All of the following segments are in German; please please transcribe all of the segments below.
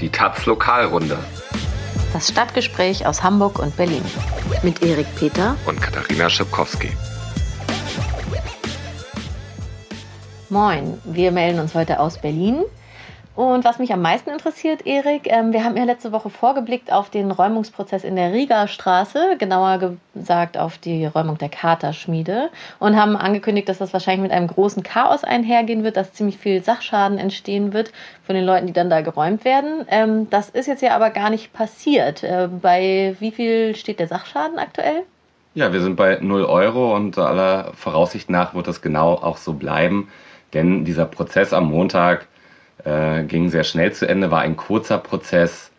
Die Taz Lokalrunde. Das Stadtgespräch aus Hamburg und Berlin. Mit Erik Peter und Katharina Schipkowski. Moin, wir melden uns heute aus Berlin. Und was mich am meisten interessiert, Erik, ähm, wir haben ja letzte Woche vorgeblickt auf den Räumungsprozess in der Riga-Straße, genauer gesagt auf die Räumung der Katerschmiede und haben angekündigt, dass das wahrscheinlich mit einem großen Chaos einhergehen wird, dass ziemlich viel Sachschaden entstehen wird von den Leuten, die dann da geräumt werden. Ähm, das ist jetzt ja aber gar nicht passiert. Äh, bei wie viel steht der Sachschaden aktuell? Ja, wir sind bei 0 Euro und aller Voraussicht nach wird das genau auch so bleiben, denn dieser Prozess am Montag äh, ging sehr schnell zu Ende, war ein kurzer Prozess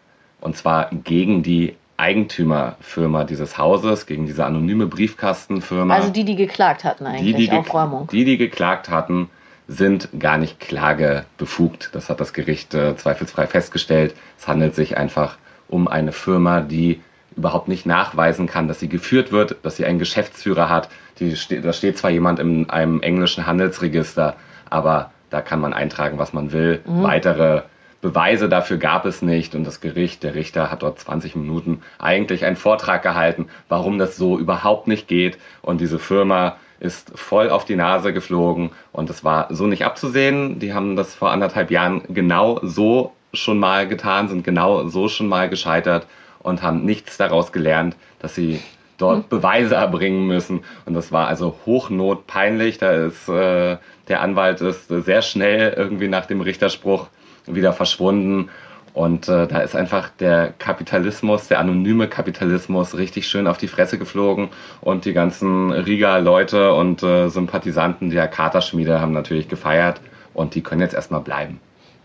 und zwar gegen die Eigentümerfirma dieses Hauses, gegen diese anonyme Briefkastenfirma. Also die, die geklagt hatten eigentlich die, die auf Räumung. Die, die geklagt hatten, sind gar nicht klagebefugt. Das hat das Gericht äh, zweifelsfrei festgestellt. Es handelt sich einfach um eine Firma, die überhaupt nicht nachweisen kann, dass sie geführt wird, dass sie einen Geschäftsführer hat. Die, da steht zwar jemand in einem englischen Handelsregister, aber da kann man eintragen, was man will. Mhm. Weitere Beweise dafür gab es nicht und das Gericht, der Richter hat dort 20 Minuten eigentlich einen Vortrag gehalten, warum das so überhaupt nicht geht und diese Firma ist voll auf die Nase geflogen und es war so nicht abzusehen. Die haben das vor anderthalb Jahren genau so schon mal getan, sind genau so schon mal gescheitert und haben nichts daraus gelernt, dass sie dort hm. Beweise erbringen müssen. Und das war also hochnotpeinlich. Da ist äh, der Anwalt ist sehr schnell irgendwie nach dem Richterspruch wieder verschwunden. Und äh, da ist einfach der Kapitalismus, der anonyme Kapitalismus richtig schön auf die Fresse geflogen. Und die ganzen Riga-Leute und äh, Sympathisanten der Katerschmiede haben natürlich gefeiert. Und die können jetzt erstmal bleiben.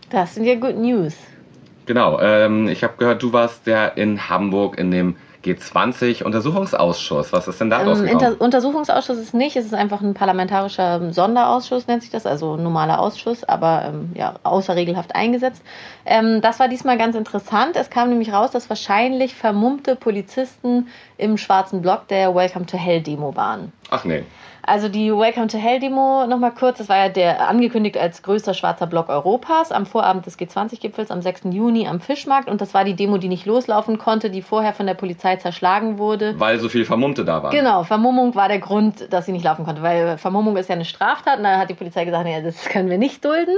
Das sind ja Good News. Genau. Ähm, ich habe gehört, du warst ja in Hamburg in dem G20-Untersuchungsausschuss. Was ist denn da ähm, Inter Untersuchungsausschuss ist nicht, es ist einfach ein parlamentarischer Sonderausschuss, nennt sich das, also ein normaler Ausschuss, aber ähm, ja, außerregelhaft eingesetzt. Ähm, das war diesmal ganz interessant. Es kam nämlich raus, dass wahrscheinlich vermummte Polizisten im schwarzen Block der Welcome to Hell Demo waren. Ach nee. Also die Welcome to Hell Demo nochmal kurz, das war ja der angekündigt als größter schwarzer Block Europas am Vorabend des G20-Gipfels am 6. Juni am Fischmarkt und das war die Demo, die nicht loslaufen konnte, die vorher von der Polizei zerschlagen wurde. Weil so viel Vermummte da waren. Genau, Vermummung war der Grund, dass sie nicht laufen konnte, weil Vermummung ist ja eine Straftat und da hat die Polizei gesagt, naja, das können wir nicht dulden.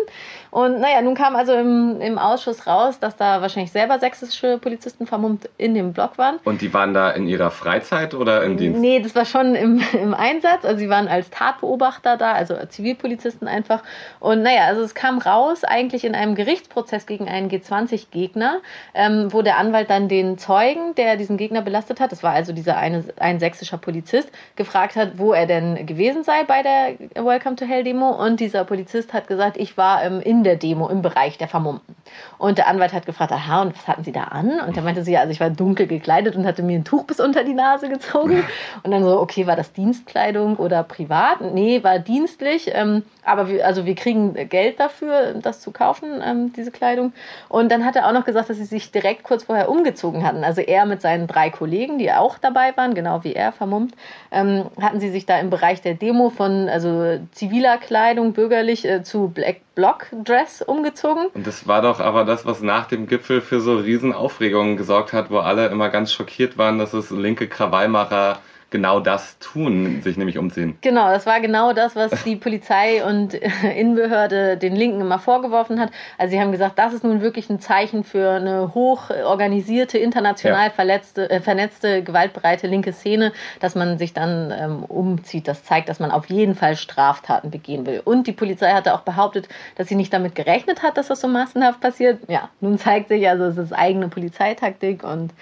Und naja, nun kam also im, im Ausschuss raus, dass da wahrscheinlich selber sächsische Polizisten vermummt in dem Block waren. Und die waren da in ihrer Freizeit oder im Dienst? Nee, das war schon im, im Einsatz, also sie waren waren als Tatbeobachter da, also Zivilpolizisten einfach. Und naja, also es kam raus, eigentlich in einem Gerichtsprozess gegen einen G20-Gegner, ähm, wo der Anwalt dann den Zeugen, der diesen Gegner belastet hat, das war also dieser eine, ein sächsischer Polizist, gefragt hat, wo er denn gewesen sei bei der Welcome to Hell Demo. Und dieser Polizist hat gesagt, ich war ähm, in der Demo im Bereich der Vermummten. Und der Anwalt hat gefragt, aha, und was hatten Sie da an? Und er meinte sie, ja, also ich war dunkel gekleidet und hatte mir ein Tuch bis unter die Nase gezogen. Und dann so, okay, war das Dienstkleidung oder privat? Nee, war dienstlich. Ähm, aber wir, also wir kriegen Geld dafür, das zu kaufen, ähm, diese Kleidung. Und dann hat er auch noch gesagt, dass sie sich direkt kurz vorher umgezogen hatten. Also er mit seinen drei Kollegen, die auch dabei waren, genau wie er vermummt, ähm, hatten sie sich da im Bereich der Demo von also ziviler Kleidung, bürgerlich, äh, zu Black Block Dress umgezogen. Und das war doch aber das, was nach dem Gipfel für so Riesenaufregungen gesorgt hat, wo alle immer ganz schockiert waren, dass es linke Krawallmacher genau das tun, sich nämlich umziehen. Genau, das war genau das, was die Polizei und Innenbehörde den Linken immer vorgeworfen hat. Also sie haben gesagt, das ist nun wirklich ein Zeichen für eine hochorganisierte, international ja. verletzte, äh, vernetzte, gewaltbereite linke Szene, dass man sich dann ähm, umzieht. Das zeigt, dass man auf jeden Fall Straftaten begehen will. Und die Polizei hatte auch behauptet, dass sie nicht damit gerechnet hat, dass das so massenhaft passiert. Ja, nun zeigt sich also, es ist eigene Polizeitaktik und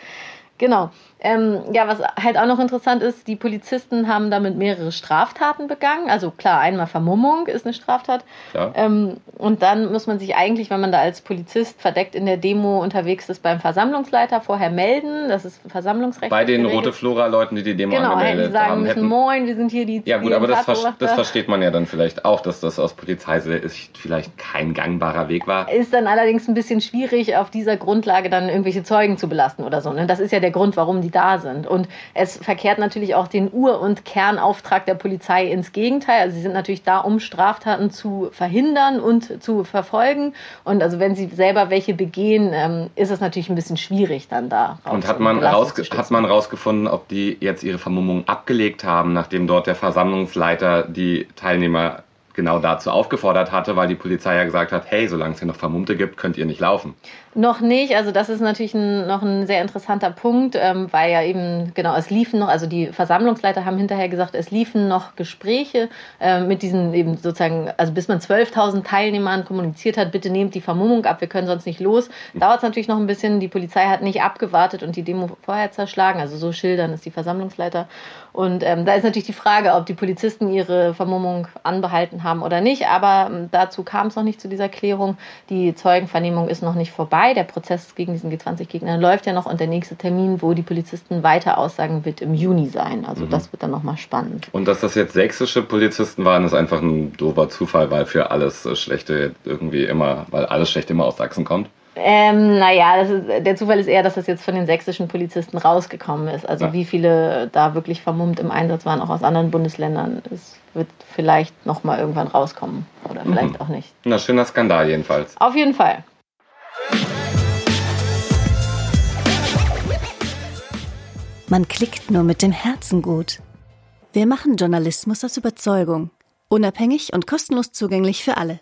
Genau. Ähm, ja, was halt auch noch interessant ist, die Polizisten haben damit mehrere Straftaten begangen. Also klar, einmal Vermummung ist eine Straftat. Ja. Ähm, und dann muss man sich eigentlich, wenn man da als Polizist verdeckt in der Demo unterwegs ist, beim Versammlungsleiter vorher melden. Das ist Versammlungsrecht. Bei den Rote Flora-Leuten, die die Demo genau, angemeldet sagen haben. Müssen, hätten Moin, wir sind hier die Ja gut, aber das, ver das versteht man ja dann vielleicht auch, dass das aus Polizeisicht vielleicht kein gangbarer Weg war. Ist dann allerdings ein bisschen schwierig, auf dieser Grundlage dann irgendwelche Zeugen zu belasten oder so. Ne? Das ist ja der Grund, warum die da sind. Und es verkehrt natürlich auch den Ur- und Kernauftrag der Polizei ins Gegenteil. Also sie sind natürlich da, um Straftaten zu verhindern und zu verfolgen. Und also wenn sie selber welche begehen, ähm, ist es natürlich ein bisschen schwierig dann da. Und hat man, hat man rausgefunden, ob die jetzt ihre Vermummung abgelegt haben, nachdem dort der Versammlungsleiter die Teilnehmer genau dazu aufgefordert hatte, weil die Polizei ja gesagt hat, hey, solange es hier noch Vermummte gibt, könnt ihr nicht laufen. Noch nicht, also das ist natürlich ein, noch ein sehr interessanter Punkt, ähm, weil ja eben, genau, es liefen noch, also die Versammlungsleiter haben hinterher gesagt, es liefen noch Gespräche äh, mit diesen eben sozusagen, also bis man 12.000 Teilnehmern kommuniziert hat, bitte nehmt die Vermummung ab, wir können sonst nicht los. Dauert es natürlich noch ein bisschen, die Polizei hat nicht abgewartet und die Demo vorher zerschlagen, also so schildern es die Versammlungsleiter. Und ähm, da ist natürlich die Frage, ob die Polizisten ihre Vermummung anbehalten haben oder nicht, aber ähm, dazu kam es noch nicht zu dieser Klärung. Die Zeugenvernehmung ist noch nicht vorbei vorbei. Der Prozess gegen diesen G20-Gegner läuft ja noch und der nächste Termin, wo die Polizisten weiter aussagen, wird im Juni sein. Also mhm. das wird dann nochmal spannend. Und dass das jetzt sächsische Polizisten waren, ist einfach ein doofer Zufall, weil für alles Schlechte irgendwie immer, weil alles Schlechte immer aus Sachsen kommt. Ähm, naja, ist, der Zufall ist eher, dass das jetzt von den sächsischen Polizisten rausgekommen ist. Also ja. wie viele da wirklich vermummt im Einsatz waren, auch aus anderen Bundesländern, es wird vielleicht nochmal irgendwann rauskommen. Oder vielleicht mhm. auch nicht. Na, schöner Skandal jedenfalls. Auf jeden Fall. Man klickt nur mit dem Herzen gut. Wir machen Journalismus aus Überzeugung. Unabhängig und kostenlos zugänglich für alle.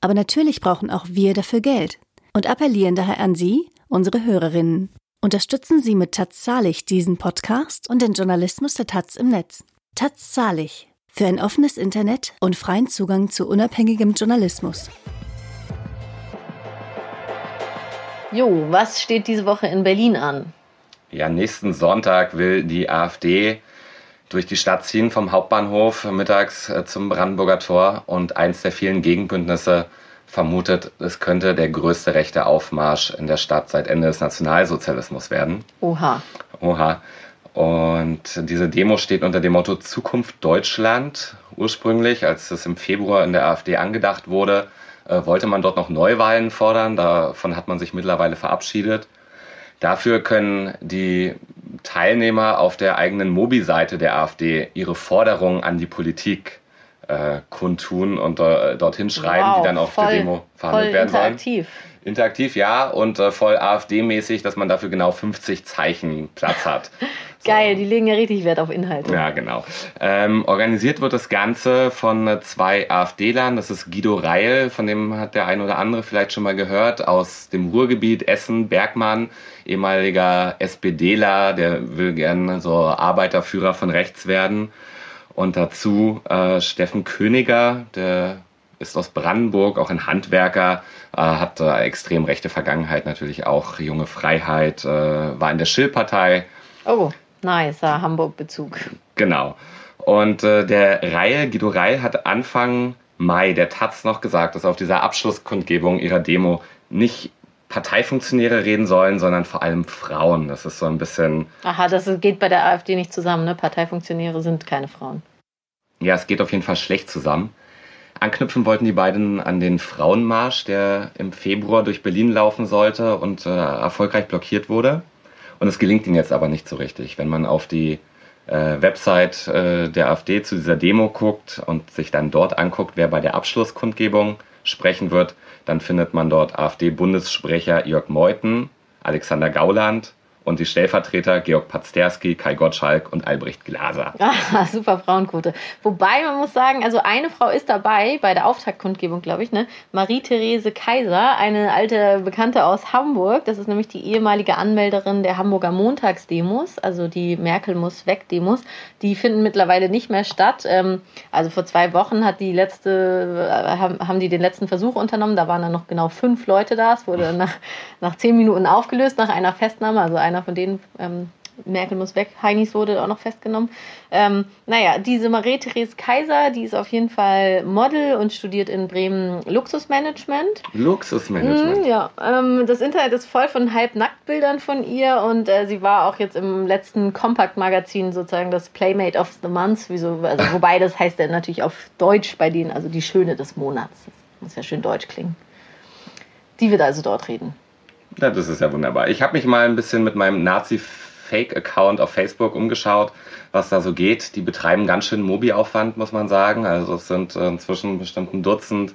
Aber natürlich brauchen auch wir dafür Geld und appellieren daher an Sie, unsere Hörerinnen. Unterstützen Sie mit Taz Zahlig diesen Podcast und den Journalismus der Taz im Netz. Taz Zahlig. Für ein offenes Internet und freien Zugang zu unabhängigem Journalismus. Jo, was steht diese Woche in Berlin an? Ja, nächsten Sonntag will die AfD durch die Stadt ziehen, vom Hauptbahnhof mittags äh, zum Brandenburger Tor. Und eins der vielen Gegenbündnisse vermutet, es könnte der größte rechte Aufmarsch in der Stadt seit Ende des Nationalsozialismus werden. Oha. Oha. Und diese Demo steht unter dem Motto Zukunft Deutschland. Ursprünglich, als es im Februar in der AfD angedacht wurde, äh, wollte man dort noch Neuwahlen fordern. Davon hat man sich mittlerweile verabschiedet. Dafür können die Teilnehmer auf der eigenen Mobi-Seite der AfD ihre Forderungen an die Politik äh, kundtun und äh, dorthin schreiben, wow, die dann auf voll, der Demo verhandelt werden interaktiv. sollen. Interaktiv, ja, und äh, voll AfD-mäßig, dass man dafür genau 50 Zeichen Platz hat. Geil, die legen ja richtig Wert auf Inhalte. Ja, genau. Ähm, organisiert wird das Ganze von äh, zwei AfD-Lern. Das ist Guido Reil, von dem hat der ein oder andere vielleicht schon mal gehört, aus dem Ruhrgebiet Essen, Bergmann, ehemaliger SPDler, der will gerne so Arbeiterführer von rechts werden. Und dazu äh, Steffen Königer, der ist aus Brandenburg, auch ein Handwerker, äh, hat äh, extrem rechte Vergangenheit natürlich auch, junge Freiheit, äh, war in der Schill-Partei. Oh, nice, Hamburg-Bezug. Genau. Und äh, der Reihe, Guido Reil, hat Anfang Mai der Taz noch gesagt, dass auf dieser Abschlusskundgebung ihrer Demo nicht Parteifunktionäre reden sollen, sondern vor allem Frauen. Das ist so ein bisschen. Aha, das geht bei der AfD nicht zusammen, ne? Parteifunktionäre sind keine Frauen. Ja, es geht auf jeden Fall schlecht zusammen. Anknüpfen wollten die beiden an den Frauenmarsch, der im Februar durch Berlin laufen sollte und äh, erfolgreich blockiert wurde. Und es gelingt ihnen jetzt aber nicht so richtig. Wenn man auf die äh, Website äh, der AfD zu dieser Demo guckt und sich dann dort anguckt, wer bei der Abschlusskundgebung sprechen wird, dann findet man dort AfD-Bundessprecher Jörg Meuthen, Alexander Gauland, und die Stellvertreter Georg Pazderski, Kai Gottschalk und Albrecht Glaser. Ah, super Frauenquote. Wobei man muss sagen, also eine Frau ist dabei bei der Auftaktkundgebung, glaube ich, ne? Marie-Therese Kaiser, eine alte Bekannte aus Hamburg. Das ist nämlich die ehemalige Anmelderin der Hamburger Montagsdemos, also die Merkel muss weg Demos. Die finden mittlerweile nicht mehr statt. Ähm, also vor zwei Wochen hat die letzte, äh, haben die den letzten Versuch unternommen. Da waren dann noch genau fünf Leute da. Es wurde nach, nach zehn Minuten aufgelöst, nach einer Festnahme, also ein einer von denen, ähm, Merkel muss weg, Heinis wurde auch noch festgenommen. Ähm, naja, diese Marie-Therese Kaiser, die ist auf jeden Fall Model und studiert in Bremen Luxusmanagement. Luxusmanagement? Mm, ja, ähm, das Internet ist voll von Halbnacktbildern von ihr und äh, sie war auch jetzt im letzten Compact-Magazin sozusagen das Playmate of the Month, wieso, also, wobei das heißt ja natürlich auf Deutsch bei denen, also die Schöne des Monats. Das muss ja schön deutsch klingen. Die wird also dort reden. Ja, das ist ja wunderbar. Ich habe mich mal ein bisschen mit meinem Nazi Fake-Account auf Facebook umgeschaut, was da so geht. Die betreiben ganz schön Mobi-Aufwand, muss man sagen. Also es sind äh, inzwischen bestimmt ein Dutzend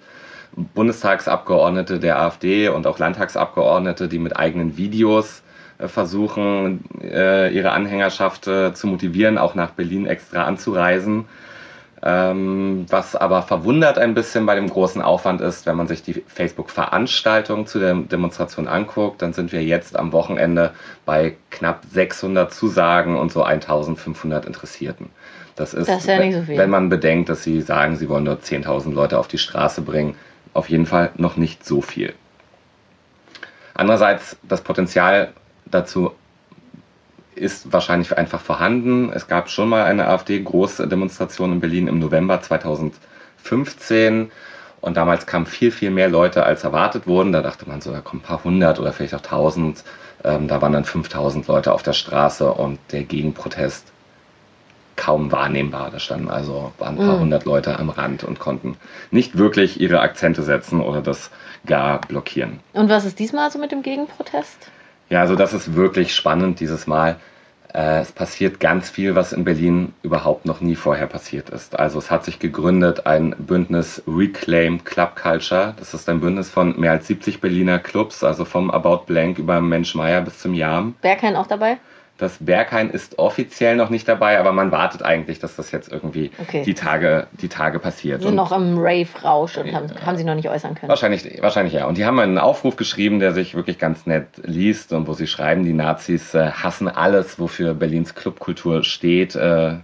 Bundestagsabgeordnete der AfD und auch Landtagsabgeordnete, die mit eigenen Videos äh, versuchen, äh, ihre Anhängerschaft zu motivieren, auch nach Berlin extra anzureisen. Ähm, was aber verwundert ein bisschen bei dem großen Aufwand ist, wenn man sich die Facebook-Veranstaltung zu der Demonstration anguckt, dann sind wir jetzt am Wochenende bei knapp 600 Zusagen und so 1500 Interessierten. Das ist, das ist ja so wenn man bedenkt, dass sie sagen, sie wollen dort 10.000 Leute auf die Straße bringen, auf jeden Fall noch nicht so viel. Andererseits das Potenzial dazu ist wahrscheinlich einfach vorhanden. Es gab schon mal eine AfD-Großdemonstration in Berlin im November 2015 und damals kamen viel, viel mehr Leute als erwartet wurden. Da dachte man so, da kommen ein paar hundert oder vielleicht auch tausend. Ähm, da waren dann 5000 Leute auf der Straße und der Gegenprotest kaum wahrnehmbar. Da standen also ein paar mhm. hundert Leute am Rand und konnten nicht wirklich ihre Akzente setzen oder das gar blockieren. Und was ist diesmal so mit dem Gegenprotest? Ja, also das ist wirklich spannend dieses Mal. Äh, es passiert ganz viel, was in Berlin überhaupt noch nie vorher passiert ist. Also es hat sich gegründet ein Bündnis Reclaim Club Culture. Das ist ein Bündnis von mehr als 70 Berliner Clubs, also vom About Blank über Mensch Meier bis zum Jam. Berghain auch dabei? Das Berghain ist offiziell noch nicht dabei, aber man wartet eigentlich, dass das jetzt irgendwie okay. die, Tage, die Tage passiert. Sie sind noch im Rave-Rausch und haben, haben sie noch nicht äußern können. Wahrscheinlich, wahrscheinlich ja. Und die haben einen Aufruf geschrieben, der sich wirklich ganz nett liest und wo sie schreiben, die Nazis äh, hassen alles, wofür Berlins Clubkultur steht. Äh,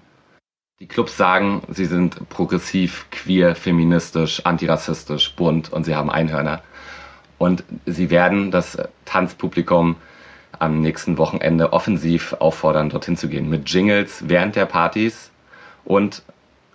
die Clubs sagen, sie sind progressiv, queer, feministisch, antirassistisch, bunt und sie haben Einhörner. Und sie werden das Tanzpublikum am nächsten Wochenende offensiv auffordern, dorthin zu gehen. Mit Jingles während der Partys und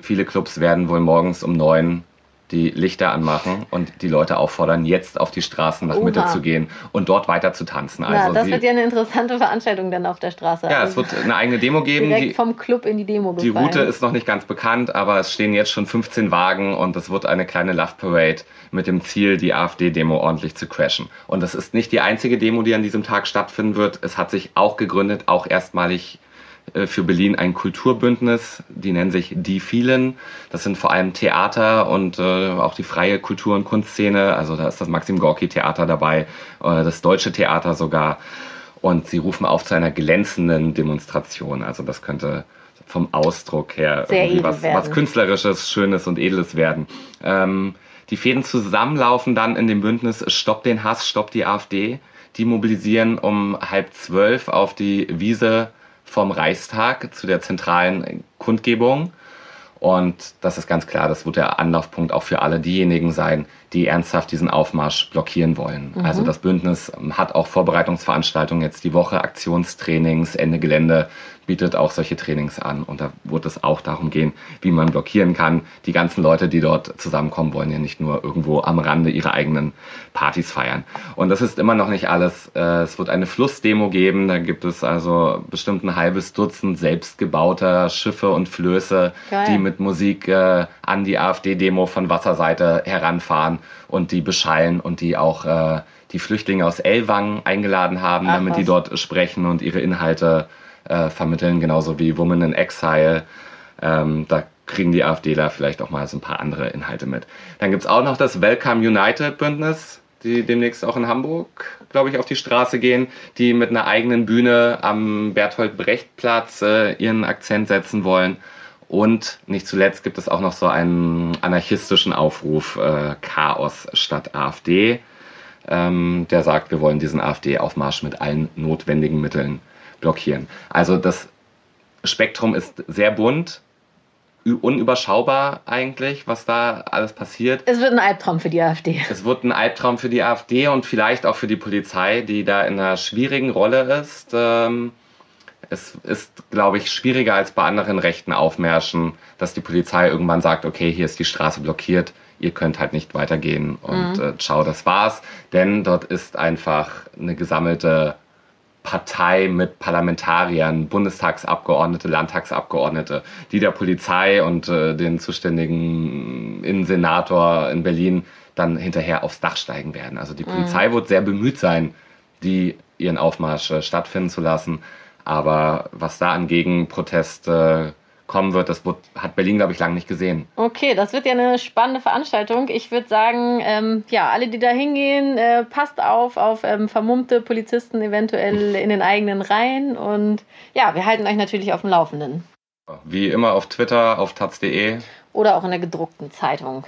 viele Clubs werden wohl morgens um neun die Lichter anmachen und die Leute auffordern, jetzt auf die Straßen nach Oha. Mitte zu gehen und dort weiter zu tanzen. Also ja, das sie, wird ja eine interessante Veranstaltung dann auf der Straße. Ja, es wird eine eigene Demo geben. Direkt die, vom Club in die Demo gefallen. Die Route ist noch nicht ganz bekannt, aber es stehen jetzt schon 15 Wagen und es wird eine kleine Love Parade mit dem Ziel, die AfD-Demo ordentlich zu crashen. Und das ist nicht die einzige Demo, die an diesem Tag stattfinden wird. Es hat sich auch gegründet, auch erstmalig für Berlin ein Kulturbündnis, die nennen sich Die Vielen. Das sind vor allem Theater und äh, auch die freie Kultur- und Kunstszene. Also da ist das Maxim Gorki Theater dabei, äh, das Deutsche Theater sogar. Und sie rufen auf zu einer glänzenden Demonstration. Also das könnte vom Ausdruck her irgendwie was, was, Künstlerisches, Schönes und Edles werden. Ähm, die Fäden zusammenlaufen dann in dem Bündnis Stopp den Hass, Stopp die AfD. Die mobilisieren um halb zwölf auf die Wiese vom Reichstag zu der zentralen Kundgebung. Und das ist ganz klar, das wird der Anlaufpunkt auch für alle diejenigen sein, die ernsthaft diesen Aufmarsch blockieren wollen. Mhm. Also das Bündnis hat auch Vorbereitungsveranstaltungen jetzt die Woche, Aktionstrainings, Ende Gelände bietet auch solche Trainings an. Und da wird es auch darum gehen, wie man blockieren kann. Die ganzen Leute, die dort zusammenkommen, wollen ja nicht nur irgendwo am Rande ihre eigenen Partys feiern. Und das ist immer noch nicht alles. Äh, es wird eine Flussdemo geben. Da gibt es also bestimmt ein halbes Dutzend selbstgebauter Schiffe und Flöße, Geil. die mit Musik äh, an die AfD-Demo von Wasserseite heranfahren und die beschallen und die auch äh, die Flüchtlinge aus Ellwangen eingeladen haben, Ach, damit was. die dort sprechen und ihre Inhalte äh, vermitteln, genauso wie Women in Exile. Ähm, da kriegen die AfDler vielleicht auch mal so ein paar andere Inhalte mit. Dann gibt es auch noch das Welcome United Bündnis, die demnächst auch in Hamburg, glaube ich, auf die Straße gehen, die mit einer eigenen Bühne am Berthold Brecht Platz äh, ihren Akzent setzen wollen. Und nicht zuletzt gibt es auch noch so einen anarchistischen Aufruf äh, Chaos statt AfD, ähm, der sagt, wir wollen diesen AfD-Aufmarsch mit allen notwendigen Mitteln blockieren. Also das Spektrum ist sehr bunt, unüberschaubar eigentlich, was da alles passiert. Es wird ein Albtraum für die AfD. Es wird ein Albtraum für die AfD und vielleicht auch für die Polizei, die da in einer schwierigen Rolle ist. Ähm, es ist, glaube ich, schwieriger als bei anderen rechten Aufmärschen, dass die Polizei irgendwann sagt, okay, hier ist die Straße blockiert, ihr könnt halt nicht weitergehen und mhm. äh, ciao, das war's. Denn dort ist einfach eine gesammelte Partei mit Parlamentariern, Bundestagsabgeordnete, Landtagsabgeordnete, die der Polizei und äh, den zuständigen Innensenator in Berlin dann hinterher aufs Dach steigen werden. Also die mhm. Polizei mhm. wird sehr bemüht sein, die ihren Aufmarsch äh, stattfinden zu lassen. Aber was da an Gegenprotest äh, kommen wird, das wird, hat Berlin, glaube ich, lange nicht gesehen. Okay, das wird ja eine spannende Veranstaltung. Ich würde sagen, ähm, ja, alle, die da hingehen, äh, passt auf auf ähm, vermummte Polizisten eventuell in den eigenen Reihen. Und ja, wir halten euch natürlich auf dem Laufenden. Wie immer auf Twitter, auf taz.de. Oder auch in der gedruckten Zeitung.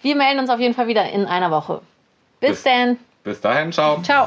Wir melden uns auf jeden Fall wieder in einer Woche. Bis, bis dann. Bis dahin, ciao. Ciao.